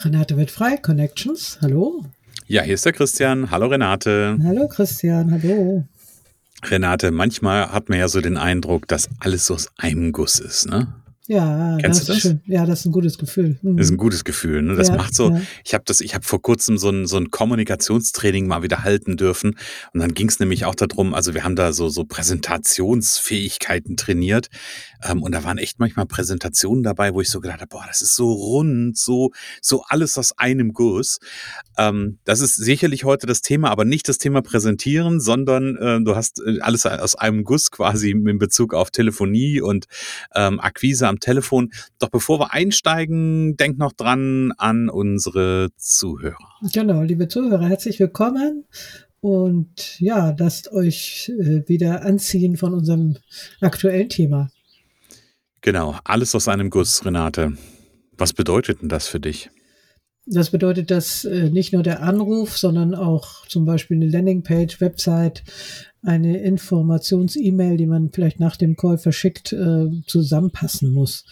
Renate wird frei, Connections, hallo. Ja, hier ist der Christian. Hallo Renate. Hallo Christian, hallo. Renate, manchmal hat man ja so den Eindruck, dass alles so aus einem Guss ist, ne? Ja, Kennst das du das? ist schön. Ja, das ist ein gutes Gefühl. Mhm. Das ist ein gutes Gefühl. Ne? Das Ja, macht so. ja. Ich habe das, ich habe vor kurzem so ein, so ein Kommunikationstraining mal wieder halten dürfen. Und dann ging es nämlich auch darum, also wir haben da so, so Präsentationsfähigkeiten trainiert. Ähm, und da waren echt manchmal Präsentationen dabei, wo ich so gedacht habe, boah, das ist so rund, so, so alles aus einem Guss. Ähm, das ist sicherlich heute das Thema, aber nicht das Thema Präsentieren, sondern äh, du hast äh, alles aus einem Guss quasi in Bezug auf Telefonie und ähm, Akquise am Telefon. Doch bevor wir einsteigen, denk noch dran an unsere Zuhörer. Genau, liebe Zuhörer, herzlich willkommen. Und ja, lasst euch äh, wieder anziehen von unserem aktuellen Thema. Genau, alles aus einem Guss, Renate. Was bedeutet denn das für dich? Das bedeutet, dass äh, nicht nur der Anruf, sondern auch zum Beispiel eine Landingpage, Website, eine Informations-E-Mail, die man vielleicht nach dem Call verschickt, äh, zusammenpassen muss.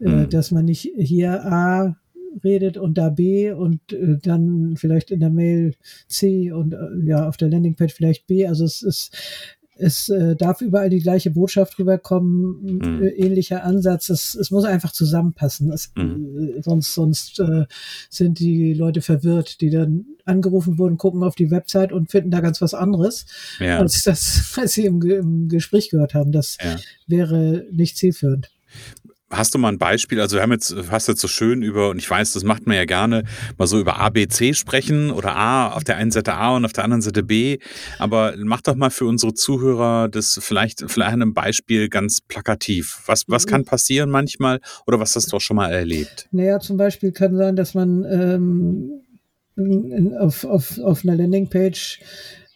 Äh, Mhm. dass man nicht hier A redet und da B und dann vielleicht in der Mail C und ja auf der Landingpage vielleicht B. Also es ist es äh, darf überall die gleiche Botschaft rüberkommen, Mhm. äh, ähnlicher Ansatz. Es, es muss einfach zusammenpassen. Es, Mhm. äh, sonst sonst äh, sind die Leute verwirrt, die dann angerufen wurden, gucken auf die Website und finden da ganz was anderes, Ja, als das, was sie im, im Gespräch gehört haben. Das ja. wäre nicht zielführend. Hast du mal ein Beispiel? Also wir haben jetzt, hast jetzt so schön über, und ich weiß, das macht man ja gerne, mal so über A, B, C sprechen oder A auf der einen Seite A und auf der anderen Seite B. Aber mach doch mal für unsere Zuhörer das vielleicht, vielleicht an einem Beispiel ganz plakativ. Was, was kann passieren manchmal oder was hast du auch schon mal erlebt? Naja, zum Beispiel kann sein, dass man ähm, auf, auf, auf einer Landingpage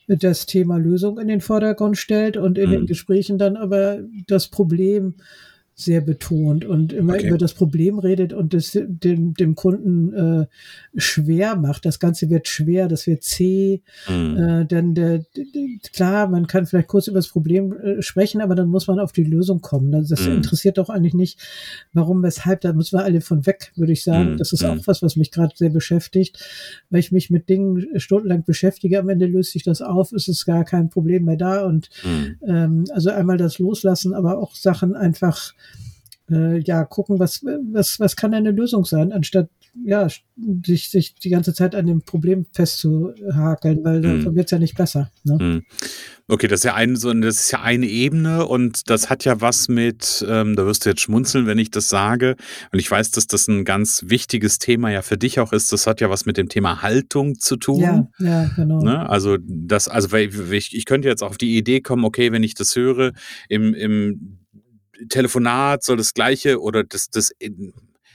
das Thema Lösung in den Vordergrund stellt und in Mhm. den Gesprächen dann aber das Problem sehr betont und immer Okay. über das Problem redet und das dem, dem Kunden äh, schwer macht. Das Ganze wird schwer, das wird zäh. Hm. Äh, dann der, klar, man kann vielleicht kurz über das Problem äh, sprechen, aber dann muss man auf die Lösung kommen. Das, das Mhm. interessiert doch eigentlich nicht, warum, weshalb. Da müssen wir alle von weg, würde ich sagen. Mhm. Das ist Mhm. auch was, was mich gerade sehr beschäftigt, weil ich mich mit Dingen stundenlang beschäftige. Am Ende löst sich das auf, es ist gar kein Problem mehr da und Hm. ähm, also einmal das Loslassen, aber auch Sachen einfach äh, ja gucken, was was was kann eine Lösung sein, anstatt ja sich sich die ganze Zeit an dem Problem festzuhakeln, weil Mhm. dann wird's ja nicht besser. Ne? Hm. Okay, das ist ja ein, so, das ist ja eine Ebene und das hat ja was mit, ähm, da wirst du jetzt schmunzeln, wenn ich das sage. Und ich weiß, dass das ein ganz wichtiges Thema ja für dich auch ist. Das hat ja was mit dem Thema Haltung zu tun. Ja, ja, genau. Ne? Also das, also weil ich, ich könnte jetzt auf die Idee kommen, okay, wenn ich das höre, im, im Telefonat soll das gleiche oder das, das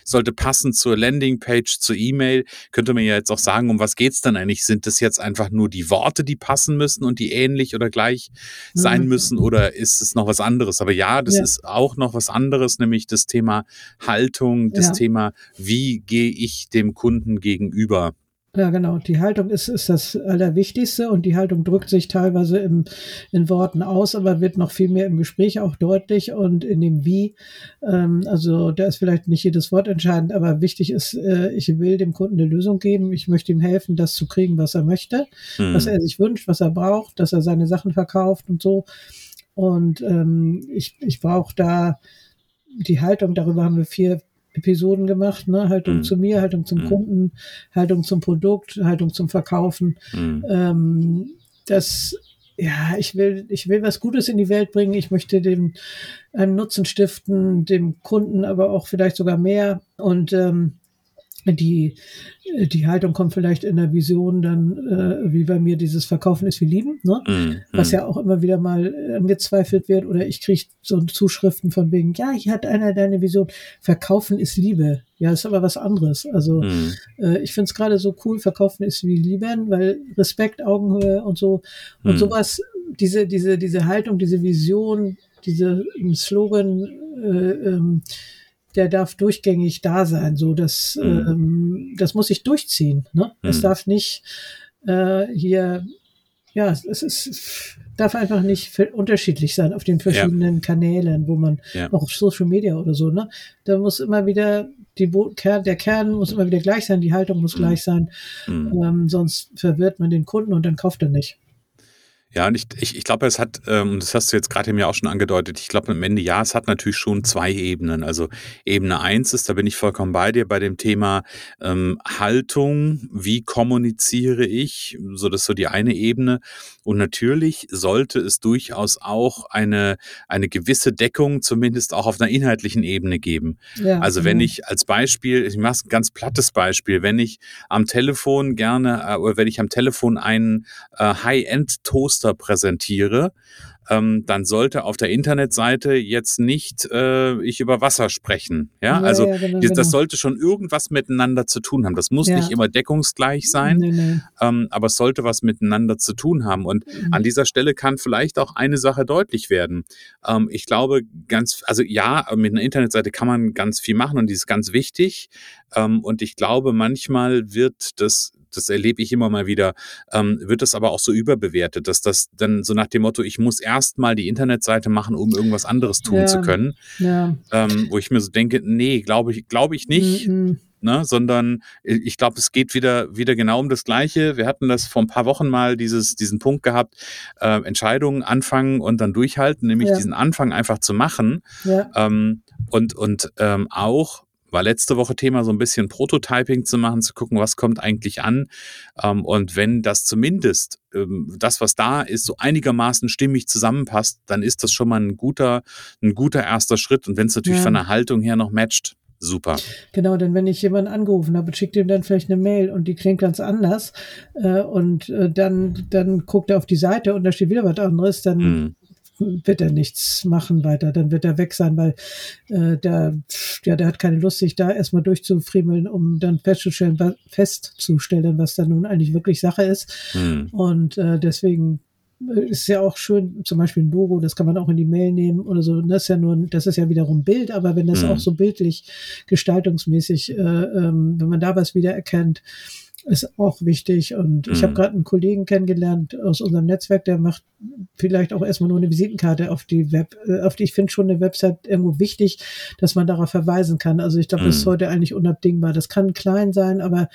sollte passen zur Landingpage, zur E-Mail, könnte man ja jetzt auch sagen, um was geht's dann eigentlich? Sind das jetzt einfach nur die Worte, die passen müssen und die ähnlich oder gleich sein Mhm. müssen oder ist es noch was anderes? Aber ja, das Ja. ist auch noch was anderes, nämlich das Thema Haltung, das Ja. Thema, wie gehe ich dem Kunden gegenüber? Ja, genau. Die Haltung ist, ist das Allerwichtigste und die Haltung drückt sich teilweise im, in Worten aus, aber wird noch viel mehr im Gespräch auch deutlich und in dem Wie. Ähm, also da ist vielleicht nicht jedes Wort entscheidend, aber wichtig ist, äh, ich will dem Kunden eine Lösung geben. Ich möchte ihm helfen, das zu kriegen, was er möchte, Hm. was er sich wünscht, was er braucht, dass er seine Sachen verkauft und so. Und ähm, ich, ich brauche da die Haltung, darüber haben wir vier Episoden gemacht, ne? Haltung Mhm. zu mir, Haltung zum Mhm. Kunden, Haltung zum Produkt, Haltung zum Verkaufen. Hm. Ähm, das ja, ich will, ich will was Gutes in die Welt bringen. Ich möchte dem einen Nutzen stiften, dem Kunden aber auch vielleicht sogar mehr. Und ähm, die, die Haltung kommt vielleicht in der Vision dann, äh, wie bei mir, dieses Verkaufen ist wie Lieben, ne? Mm, was ja auch immer wieder mal angezweifelt wird. Oder ich kriege so Zuschriften von wegen, ja, hier hat einer deine Vision, Verkaufen ist Liebe. Ja, ist aber was anderes. Also mm. äh, ich finde es gerade so cool, Verkaufen ist wie Lieben, weil Respekt, Augenhöhe und so und mm. sowas, diese, diese, diese Haltung, diese Vision, diese Slogan, äh, ähm, der darf durchgängig da sein. So, das, mhm. ähm, das muss sich durchziehen. Ne? Mhm. Es darf nicht äh, hier, ja, es ist, darf einfach nicht unterschiedlich sein auf den verschiedenen ja. Kanälen, wo man ja. auch Social Media oder so. Ne, da muss immer wieder die Bo der Kern muss immer wieder gleich sein, die Haltung muss mhm. gleich sein, mhm. ähm, sonst verwirrt man den Kunden und dann kauft er nicht. Ja, und ich, ich, ich glaube, es hat, ähm, das hast du jetzt gerade mir auch schon angedeutet, ich glaube am Ende ja, es hat natürlich schon zwei Ebenen. Also Ebene eins ist, da bin ich vollkommen bei dir, bei dem Thema ähm, Haltung, wie kommuniziere ich, so das ist so die eine Ebene. Und natürlich sollte es durchaus auch eine, eine gewisse Deckung, zumindest auch auf einer inhaltlichen Ebene geben. Ja, also wenn ich als Beispiel, ich mache ein ganz plattes Beispiel, wenn ich am Telefon gerne, äh, oder wenn ich am Telefon einen äh, High-End-Toaster präsentiere, ähm, dann sollte auf der Internetseite jetzt nicht äh, ich über Wasser sprechen. Ja, ja also ja, genau, das genau. sollte schon irgendwas miteinander zu tun haben. Das muss ja. nicht immer deckungsgleich sein, nee, nee. Ähm, aber es sollte was miteinander zu tun haben. Und mhm. an dieser Stelle kann vielleicht auch eine Sache deutlich werden. Ähm, ich glaube ganz, also ja, mit einer Internetseite kann man ganz viel machen und die ist ganz wichtig. Ähm, und ich glaube, manchmal wird das das erlebe ich immer mal wieder, ähm, wird das aber auch so überbewertet, dass das dann so nach dem Motto, ich muss erst mal die Internetseite machen, um irgendwas anderes tun ja, zu können. Ja. Ähm, wo ich mir so denke, nee, glaube ich, glaube ich nicht. Mhm. Ne, sondern ich glaube, es geht wieder, wieder genau um das Gleiche. Wir hatten das vor ein paar Wochen mal dieses, diesen Punkt gehabt, äh, Entscheidungen anfangen und dann durchhalten, nämlich ja. diesen Anfang einfach zu machen. Ja. Ähm, und und ähm, auch war letzte Woche Thema, so ein bisschen Prototyping zu machen, zu gucken, was kommt eigentlich an. Ähm, und wenn das zumindest ähm, das, was da ist, so einigermaßen stimmig zusammenpasst, dann ist das schon mal ein guter, ein guter erster Schritt. Und wenn es natürlich ja. von der Haltung her noch matcht, super. Genau, denn wenn ich jemanden angerufen habe, schickt ihm dann vielleicht eine Mail und die klingt ganz anders äh, und äh, dann, dann guckt er auf die Seite und da steht wieder was anderes, dann mm wird er nichts machen weiter. Dann wird er weg sein, weil äh, der, ja, der hat keine Lust, sich da erstmal durchzufriemeln, um dann festzustellen, festzustellen, was da nun eigentlich wirklich Sache ist. Mhm. Und äh, deswegen ist ja auch schön, zum Beispiel ein Logo, das kann man auch in die Mail nehmen oder so. Das ist ja nur, das ist ja wiederum Bild, aber wenn das mhm. auch so bildlich, gestaltungsmäßig, äh, ähm, wenn man da was wiedererkennt, ist auch wichtig. Und mhm. ich habe gerade einen Kollegen kennengelernt aus unserem Netzwerk, der macht vielleicht auch erstmal nur eine Visitenkarte auf die Web, äh, auf die ich finde schon eine Website irgendwo wichtig, dass man darauf verweisen kann. Also ich glaube, mhm. das ist heute eigentlich unabdingbar. Das kann klein sein, aber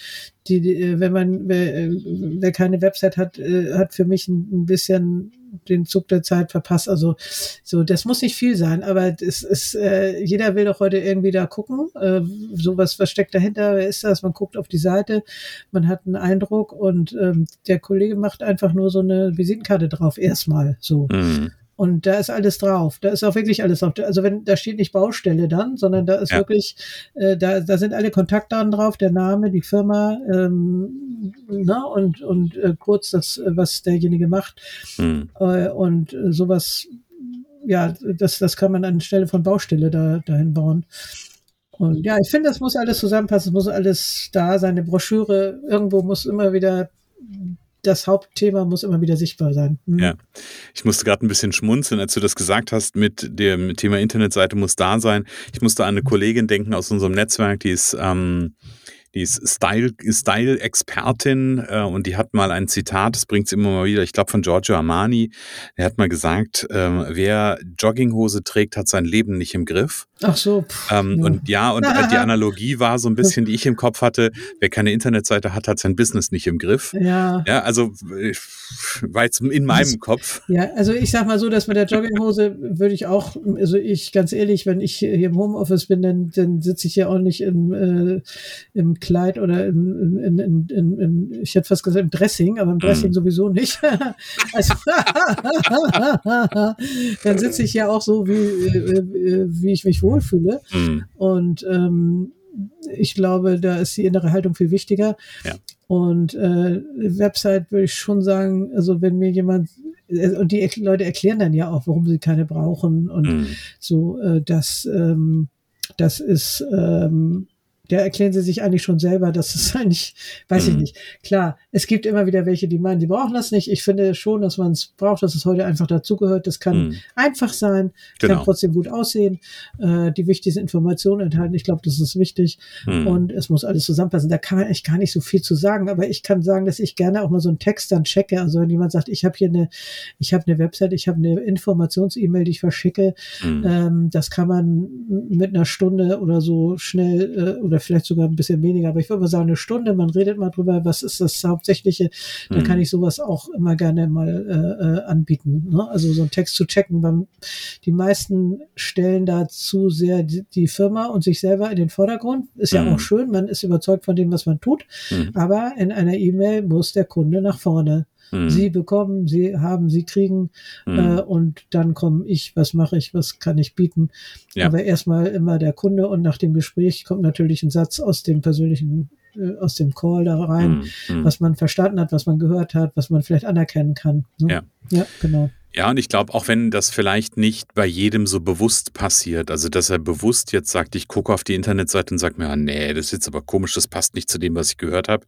die, äh, wenn man, wer, äh, wer keine Website hat, hat für mich ein, bisschen den Zug der Zeit verpasst. Also so, das muss nicht viel sein, aber es ist, äh, jeder will doch heute irgendwie da gucken. Äh, so was, was steckt dahinter? Wer ist das? Man guckt auf die Seite, man hat einen Eindruck und ähm, der Kollege macht einfach nur so eine Visitenkarte drauf, erstmal so. Mhm. Und da ist alles drauf. Da ist auch wirklich alles drauf. Also wenn da steht nicht Baustelle dann, sondern da ist ja. wirklich, äh, da, da sind alle Kontaktdaten drauf, der Name, die Firma, ähm, na, und, und äh, kurz das, was derjenige macht. Hm. Äh, und äh, sowas, ja, das, das kann man anstelle von Baustelle da, dahin bauen. Und ja, ich finde, das muss alles zusammenpassen, es muss alles da sein. Eine Broschüre, irgendwo muss immer wieder das Hauptthema muss immer wieder sichtbar sein. Mhm. Ja, ich musste gerade ein bisschen schmunzeln, als du das gesagt hast, mit dem Thema Internetseite muss da sein. Ich musste an eine Kollegin denken aus unserem Netzwerk, die ist ähm, die ist Style-Expertin äh, und die hat mal ein Zitat, das bringt sie immer mal wieder, ich glaube von Giorgio Armani. Der hat mal gesagt, ähm, wer Jogginghose trägt, hat sein Leben nicht im Griff. Ach so. Ähm, ja. Und ja, und die Analogie war so ein bisschen, die ich im Kopf hatte, wer keine Internetseite hat, hat sein Business nicht im Griff. Ja. Ja, also äh, war jetzt in meinem das, Kopf. Ja, also ich sag mal so, dass mit der Jogginghose würde ich auch, also ich ganz ehrlich, wenn ich hier im Homeoffice bin, dann, dann sitze ich ja auch nicht im, äh, im Kleid oder in, in, in, in, in ich hätte fast gesagt im Dressing, aber im Dressing mm. sowieso nicht. also, dann sitze ich ja auch so, wie, äh, wie ich mich wohlfühle. Mm. Und ähm, ich glaube, da ist die innere Haltung viel wichtiger. Ja. Und äh, Website würde ich schon sagen, also wenn mir jemand äh, und die Leute erklären dann ja auch, warum sie keine brauchen und mm. so, äh, dass ähm, das ist ähm, der erklären sie sich eigentlich schon selber, dass es eigentlich, weiß mhm. ich nicht. Klar, es gibt immer wieder welche, die meinen, die brauchen das nicht. Ich finde schon, dass man es braucht, dass es heute einfach dazugehört. Das kann mhm. einfach sein, genau. kann trotzdem gut aussehen, äh, die wichtigsten Informationen enthalten. Ich glaube, das ist wichtig mhm. und es muss alles zusammenpassen. Da kann ich gar nicht so viel zu sagen, aber ich kann sagen, dass ich gerne auch mal so einen Text dann checke. Also wenn jemand sagt, ich habe hier eine, ich habe eine Website, ich habe eine Informations-E-Mail, die ich verschicke, mhm. ähm, das kann man mit einer Stunde oder so schnell äh, oder oder vielleicht sogar ein bisschen weniger, aber ich würde mal sagen, eine Stunde, man redet mal drüber, was ist das Hauptsächliche, dann mhm. kann ich sowas auch immer gerne mal äh, äh, anbieten. Ne? Also so einen Text zu checken. Beim, die meisten stellen dazu sehr die, die, Firma und sich selber in den Vordergrund. Ist ja mhm. auch schön, man ist überzeugt von dem, was man tut, mhm. aber in einer E-Mail muss der Kunde nach vorne. Mhm. Sie bekommen, sie haben, sie kriegen mhm. äh, und dann komme ich, was mache ich, was kann ich bieten. Ja. Aber erstmal immer der Kunde und nach dem Gespräch kommt natürlich ein Satz aus dem persönlichen äh, aus dem Call da rein, mhm. was man verstanden hat, was man gehört hat, was man vielleicht anerkennen kann. Ne? Ja. ja, genau. Ja, und ich glaube, auch wenn das vielleicht nicht bei jedem so bewusst passiert, also dass er bewusst jetzt sagt, ich gucke auf die Internetseite und sage mir, ah, nee, das ist jetzt aber komisch, das passt nicht zu dem, was ich gehört habe,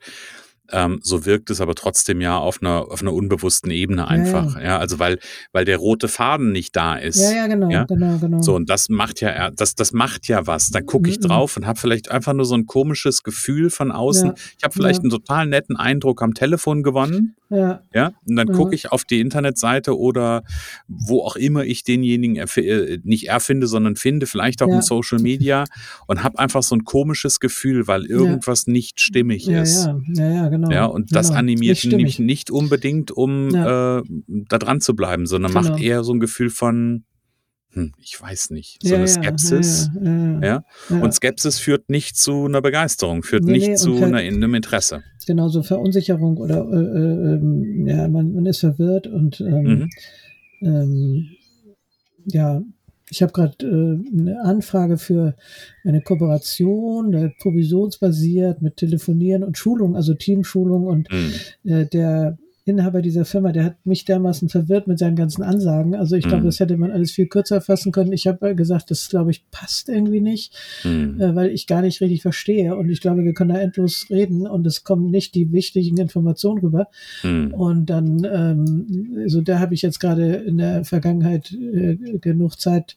ähm, so wirkt es aber trotzdem ja auf einer, auf einer unbewussten Ebene einfach. Ja, ja. ja, also weil, weil der rote Faden nicht da ist. Ja, ja, genau, ja? genau, genau. So, und das macht ja, das, das macht ja was. Da gucke ich mhm. drauf und habe vielleicht einfach nur so ein komisches Gefühl von außen. Ich habe vielleicht einen total netten Eindruck am Telefon gewonnen. Ja. Ja. Und dann gucke ich auf die Internetseite oder wo auch immer ich denjenigen erf äh, nicht erfinde, sondern finde, vielleicht auch in Social Media und habe einfach so ein komisches Gefühl, weil irgendwas nicht stimmig ist. Ja, ja, ja, genau. Ja, und das genau. animiert mich nicht unbedingt, um ja. äh, da dran zu bleiben, sondern genau. macht eher so ein Gefühl von, hm, ich weiß nicht, so ja, eine Skepsis. Ja, ja, Und Skepsis führt nicht zu einer Begeisterung, führt nee, nicht nee, zu einer, einem Interesse. Genau, so Verunsicherung oder äh, äh, ähm, ja, man, man ist verwirrt und ähm, mhm. ähm, ja, ich habe gerade äh, eine Anfrage für eine Kooperation, äh, provisionsbasiert mit Telefonieren und Schulung, also Teamschulung und mhm. äh, der Inhaber dieser Firma, der hat mich dermaßen verwirrt mit seinen ganzen Ansagen. Also ich glaube, mhm. das hätte man alles viel kürzer fassen können. Ich habe gesagt, das glaube ich passt irgendwie nicht, mhm. äh, weil ich gar nicht richtig verstehe. Und ich glaube, wir können da endlos reden und es kommen nicht die wichtigen Informationen rüber. Mhm. Und dann, ähm, also da habe ich jetzt gerade in der Vergangenheit äh, genug Zeit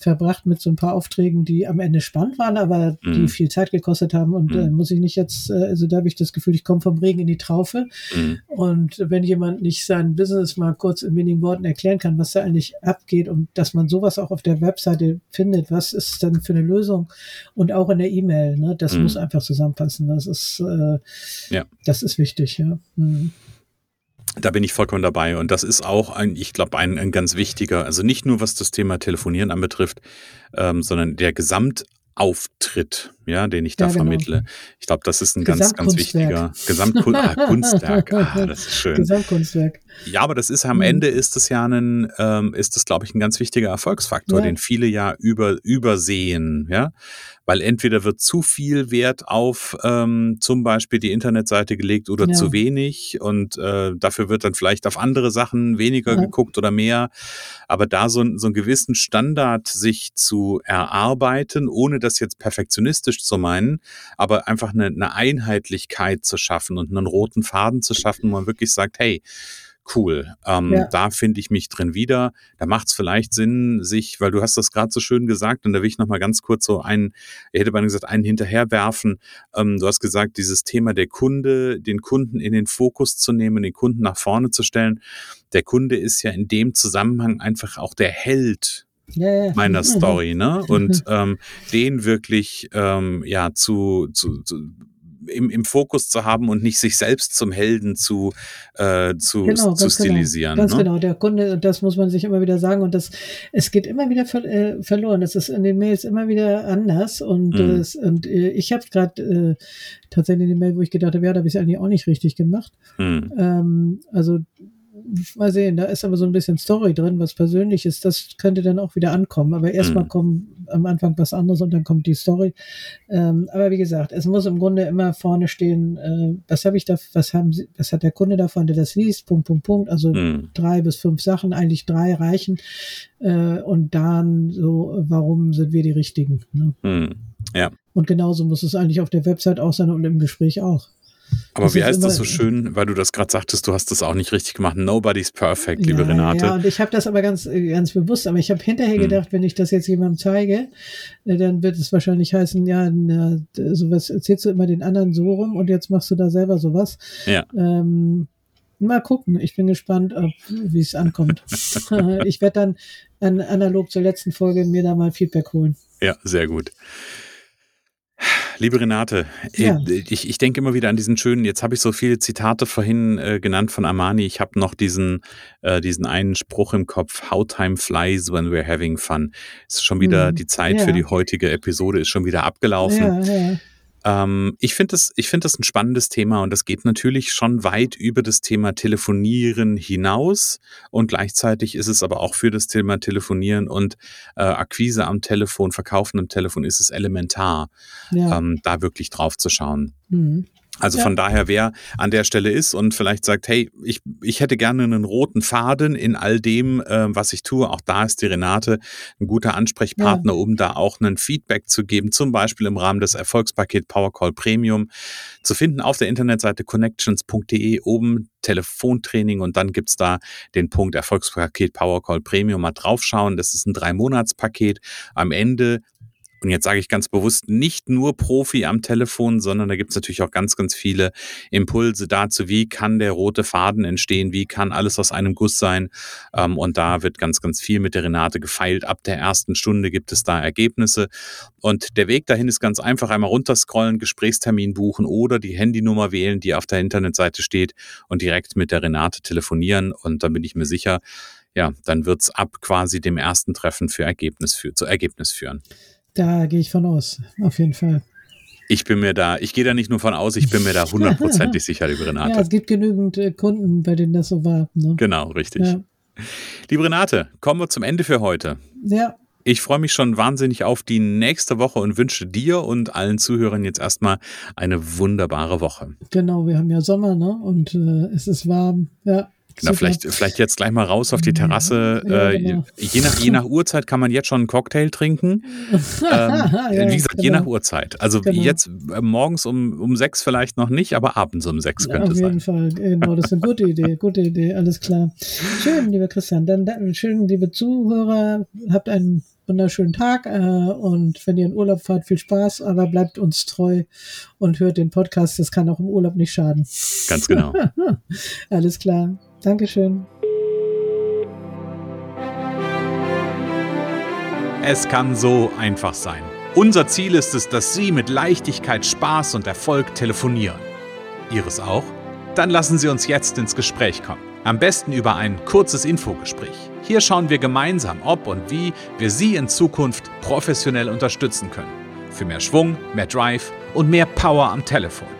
verbracht mit so ein paar Aufträgen, die am Ende spannend waren, aber mhm. die viel Zeit gekostet haben. Und äh, mhm. muss ich nicht jetzt, äh, also da habe ich das Gefühl, ich komme vom Regen in die Traufe. Mhm. Und wenn jemand nicht sein Business mal kurz in wenigen Worten erklären kann, was da eigentlich abgeht und dass man sowas auch auf der Webseite findet, was ist dann für eine Lösung und auch in der E-Mail, ne, das mhm. muss einfach zusammenpassen. Das ist, äh, ja. das ist wichtig, ja. Da bin ich vollkommen dabei. Und das ist auch ein, ich glaube, ein, ein ganz wichtiger, also nicht nur was das Thema Telefonieren anbetrifft, ähm, sondern der Gesamtauftritt, ja, den ich da ja, genau. vermittle. Ich glaube, das ist ein ganz, ganz wichtiger Gesamtkunstwerk. Ah, ah, das ist schön. Gesamtkunstwerk. Ja, aber das ist am mhm. Ende ist es ja ein, ähm, ist das, glaube ich, ein ganz wichtiger Erfolgsfaktor, ja. den viele ja über, übersehen, ja weil entweder wird zu viel Wert auf ähm, zum Beispiel die Internetseite gelegt oder ja. zu wenig und äh, dafür wird dann vielleicht auf andere Sachen weniger ja. geguckt oder mehr. Aber da so, so einen gewissen Standard sich zu erarbeiten, ohne das jetzt perfektionistisch zu meinen, aber einfach eine, eine Einheitlichkeit zu schaffen und einen roten Faden zu schaffen, wo man wirklich sagt, hey, cool. Ähm, ja. Da finde ich mich drin wieder. Da macht es vielleicht Sinn, sich, weil du hast das gerade so schön gesagt, und da will ich nochmal ganz kurz so einen, ich hätte mal gesagt, einen hinterherwerfen. Ähm, du hast gesagt, dieses Thema der Kunde, den Kunden in den Fokus zu nehmen, den Kunden nach vorne zu stellen. Der Kunde ist ja in dem Zusammenhang einfach auch der Held ja. meiner Story, ne? Und ähm, den wirklich ähm, ja zu, zu, zu im, im Fokus zu haben und nicht sich selbst zum Helden zu, äh, zu, genau, zu genau. stilisieren. Genau, ganz ne? genau, der Kunde, das muss man sich immer wieder sagen und das, es geht immer wieder ver äh, verloren. Das ist in den Mails immer wieder anders und, mhm. das, und äh, ich habe gerade äh, tatsächlich eine Mail, wo ich gedacht habe, ja, da habe ich es eigentlich auch nicht richtig gemacht. Mhm. Ähm, also mal sehen, da ist aber so ein bisschen Story drin, was Persönliches, das könnte dann auch wieder ankommen. Aber erstmal mhm. kommt am Anfang was anderes und dann kommt die Story. Ähm, aber wie gesagt, es muss im Grunde immer vorne stehen, äh, was habe ich da, was haben Sie, was hat der Kunde davon, der das liest, Punkt, Punkt, Punkt. Also mhm. drei bis fünf Sachen, eigentlich drei reichen. Äh, und dann so, warum sind wir die Richtigen? Ne? Mhm. Ja. Und genauso muss es eigentlich auf der Website auch sein und im Gespräch auch. Aber das wie heißt das so schön, weil du das gerade sagtest, du hast das auch nicht richtig gemacht. Nobody's perfect, liebe ja, Renate. Ja, und ich habe das aber ganz, ganz bewusst, aber ich habe hinterher hm. gedacht, wenn ich das jetzt jemandem zeige, äh, dann wird es wahrscheinlich heißen, ja, na, sowas erzählst du immer den anderen so rum und jetzt machst du da selber sowas. Ja. Ähm, mal gucken. Ich bin gespannt, wie es ankommt. ich werde dann an, analog zur letzten Folge mir da mal Feedback holen. Ja, sehr gut. Liebe Renate, äh, ja. ich, ich denke immer wieder an diesen schönen, jetzt habe ich so viele Zitate vorhin äh, genannt von Armani. Ich habe noch diesen, äh, diesen einen Spruch im Kopf, How time flies when we're having fun. Es ist schon wieder, mhm. die Zeit ja. für die heutige Episode ist schon wieder abgelaufen. Ja, ähm, ich finde das, ich finde das ein spannendes Thema und das geht natürlich schon weit über das Thema Telefonieren hinaus und gleichzeitig ist es aber auch für das Thema Telefonieren und äh, Akquise am Telefon, Verkaufen am Telefon ist es elementar, ja. ähm, da wirklich drauf zu schauen. Mhm. Also ja. von daher, wer an der Stelle ist und vielleicht sagt, hey, ich, ich hätte gerne einen roten Faden in all dem, äh, was ich tue, auch da ist die Renate ein guter Ansprechpartner, ja. um da auch einen Feedback zu geben, zum Beispiel im Rahmen des Erfolgspaket Powercall Premium zu finden auf der Internetseite connections.de oben Telefontraining und dann gibt's da den Punkt Erfolgspaket Powercall Premium mal draufschauen. Das ist ein Drei-Monats-Paket. Am Ende und jetzt sage ich ganz bewusst nicht nur Profi am Telefon, sondern da gibt es natürlich auch ganz, ganz viele Impulse dazu, wie kann der rote Faden entstehen, wie kann alles aus einem Guss sein. Ähm, und da wird ganz, ganz viel mit der Renate gefeilt. Ab der ersten Stunde gibt es da Ergebnisse. Und der Weg dahin ist ganz einfach. Einmal runterscrollen, Gesprächstermin buchen oder die Handynummer wählen, die auf der Internetseite steht und direkt mit der Renate telefonieren. Und dann bin ich mir sicher, ja, dann wird's ab quasi dem ersten Treffen für Ergebnis für, zu Ergebnis führen. Da gehe ich von aus, auf jeden Fall. Ich bin mir da, ich gehe da nicht nur von aus, ich bin mir da hundertprozentig sicher, liebe Renate. Ja, es gibt genügend äh, Kunden, bei denen das so war. Ne? Genau, richtig. Ja. Liebe Renate, kommen wir zum Ende für heute. Ja. Ich freue mich schon wahnsinnig auf die nächste Woche und wünsche dir und allen Zuhörern jetzt erstmal eine wunderbare Woche. Genau, wir haben ja Sommer, ne? Und äh, es ist warm. Ja. Genau, vielleicht, vielleicht jetzt gleich mal raus auf die Terrasse. Ja, äh, genau. je, nach, je nach Uhrzeit kann man jetzt schon einen Cocktail trinken. ähm, ja, wie gesagt, genau. je nach Uhrzeit. Also genau. jetzt äh, morgens um, um sechs vielleicht noch nicht, aber abends um sechs könnte es sein. Auf jeden Fall, genau, das ist eine gute Idee, gute Idee, alles klar. Schön, lieber Christian. Dann, dann schön, liebe Zuhörer, habt einen wunderschönen Tag äh, und wenn ihr in Urlaub fahrt, viel Spaß, aber bleibt uns treu und hört den Podcast, das kann auch im Urlaub nicht schaden. Ganz genau. Alles klar. Dankeschön. Es kann so einfach sein. Unser Ziel ist es, dass Sie mit Leichtigkeit, Spaß und Erfolg telefonieren. Ihres auch? Dann lassen Sie uns jetzt ins Gespräch kommen. Am besten über ein kurzes Infogespräch. Hier schauen wir gemeinsam, ob und wie wir Sie in Zukunft professionell unterstützen können. Für mehr Schwung, mehr Drive und mehr Power am Telefon.